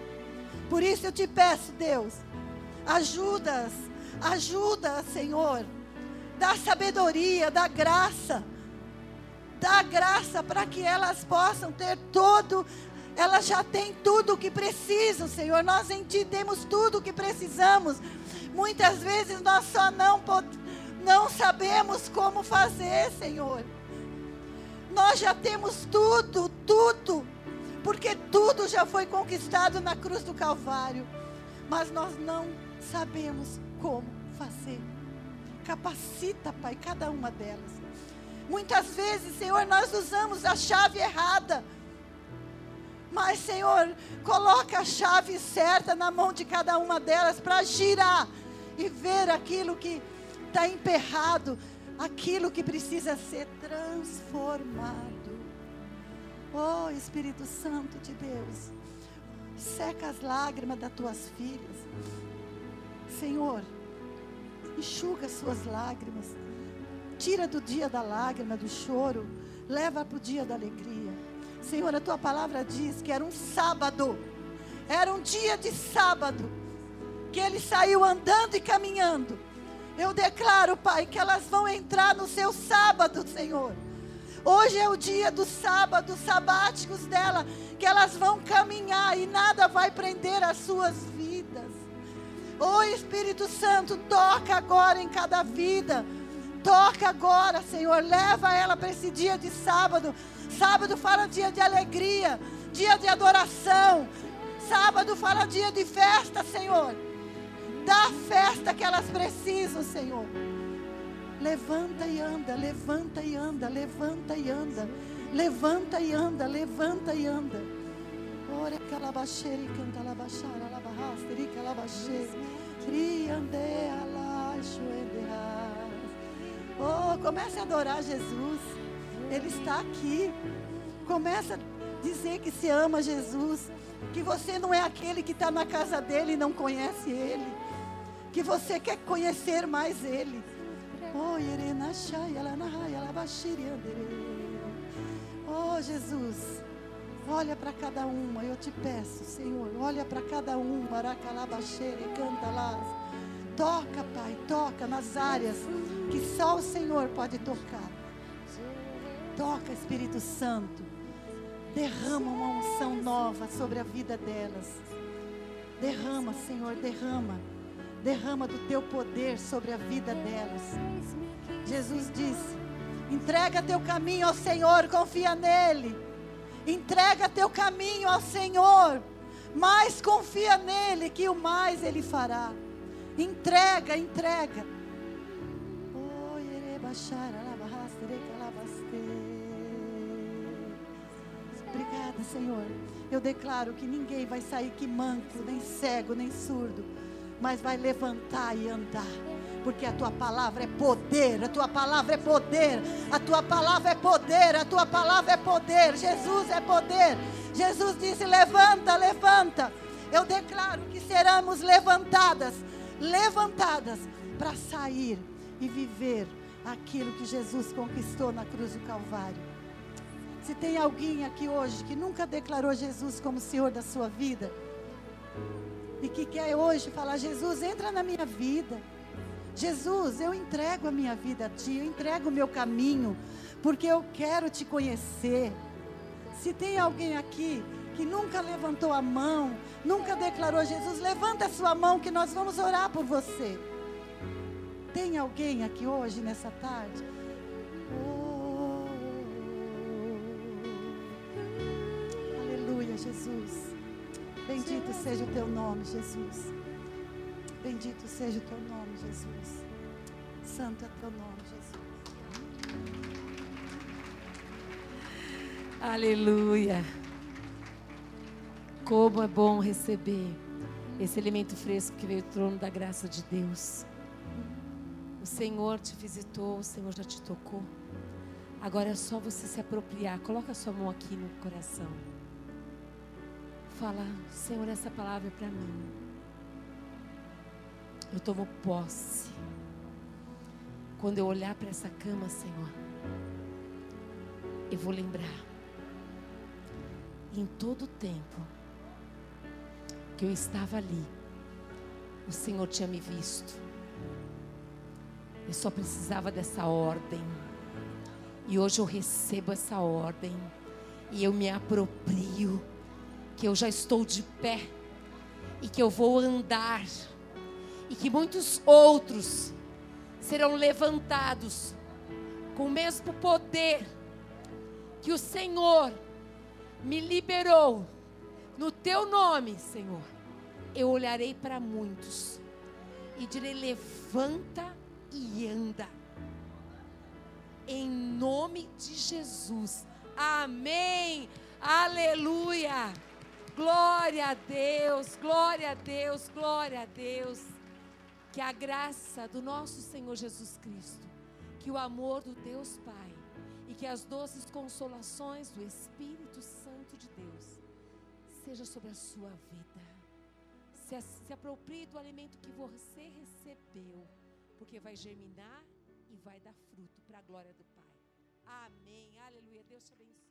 Por isso eu te peço, Deus, ajuda-as, ajuda, Senhor. Dá sabedoria, dá graça. Dá graça para que elas possam ter todo elas já têm tudo o que precisam, Senhor. Nós em Ti temos tudo o que precisamos. Muitas vezes nós só não, não sabemos como fazer, Senhor. Nós já temos tudo, tudo, porque tudo já foi conquistado na cruz do Calvário. Mas nós não sabemos como fazer. Capacita, Pai, cada uma delas. Muitas vezes, Senhor, nós usamos a chave errada mas, Senhor, coloca a chave certa na mão de cada uma delas para girar e ver aquilo que está emperrado, aquilo que precisa ser transformado. Oh, Espírito Santo de Deus, seca as lágrimas das tuas filhas. Senhor, enxuga as suas lágrimas. Tira do dia da lágrima, do choro, leva para o dia da alegria. Senhor, a tua palavra diz que era um sábado, era um dia de sábado, que ele saiu andando e caminhando. Eu declaro, Pai, que elas vão entrar no seu sábado, Senhor. Hoje é o dia dos sábados sabáticos dela, que elas vão caminhar e nada vai prender as suas vidas. Oh, Espírito Santo, toca agora em cada vida. Toca agora, Senhor. Leva ela para esse dia de sábado Sábado fala dia de alegria, dia de adoração. Sábado fala dia de festa, Senhor. Dá a festa que elas precisam, Senhor. Levanta e anda, levanta e anda, levanta e anda. Levanta e anda, levanta e anda. Ora calabaxere, canta labaxara, labahasteri, calabaxere. Riande, alaixo, Oh, comece a adorar Jesus. Ele está aqui. Começa a dizer que se ama Jesus. Que você não é aquele que está na casa dele e não conhece ele. Que você quer conhecer mais ele. Oh, oh Jesus. Olha para cada uma, eu te peço, Senhor. Olha para cada uma, e canta lá. Toca, Pai, toca nas áreas que só o Senhor pode tocar. Toca, Espírito Santo. Derrama uma unção nova sobre a vida delas. Derrama, Senhor, derrama. Derrama do teu poder sobre a vida delas. Jesus disse: entrega teu caminho ao Senhor, confia nele. Entrega teu caminho ao Senhor, mas confia nele, que o mais ele fará. Entrega, entrega. Oh, Obrigada, Senhor. Eu declaro que ninguém vai sair que manco, nem cego, nem surdo, mas vai levantar e andar. Porque a tua palavra é poder, a tua palavra é poder, a tua palavra é poder, a tua palavra é poder. Jesus é poder. Jesus disse: levanta, levanta. Eu declaro que seremos levantadas, levantadas para sair e viver aquilo que Jesus conquistou na cruz do Calvário. Se tem alguém aqui hoje que nunca declarou Jesus como Senhor da sua vida, e que quer hoje falar: Jesus, entra na minha vida. Jesus, eu entrego a minha vida a Ti, eu entrego o meu caminho, porque eu quero te conhecer. Se tem alguém aqui que nunca levantou a mão, nunca declarou Jesus, levanta a sua mão que nós vamos orar por você. Tem alguém aqui hoje, nessa tarde? Oh. Jesus. Bendito seja o teu nome, Jesus. Bendito seja o teu nome, Jesus. Santo é teu nome, Jesus. Aleluia. Como é bom receber esse alimento fresco que veio do trono da graça de Deus. O Senhor te visitou, o Senhor já te tocou. Agora é só você se apropriar. Coloca a sua mão aqui no coração. Fala, Senhor, essa palavra é para mim. Eu tomo posse. Quando eu olhar para essa cama, Senhor, eu vou lembrar em todo o tempo que eu estava ali, o Senhor tinha me visto. Eu só precisava dessa ordem. E hoje eu recebo essa ordem. E eu me aproprio. Que eu já estou de pé. E que eu vou andar. E que muitos outros serão levantados com o mesmo poder que o Senhor me liberou no teu nome, Senhor. Eu olharei para muitos e direi: levanta e anda. Em nome de Jesus. Amém. Aleluia. Glória a Deus, glória a Deus, glória a Deus. Que a graça do nosso Senhor Jesus Cristo, que o amor do Deus Pai e que as doces consolações do Espírito Santo de Deus seja sobre a sua vida. Se, se aproprie do alimento que você recebeu porque vai germinar e vai dar fruto para a glória do Pai. Amém. Aleluia. Deus te abençoe.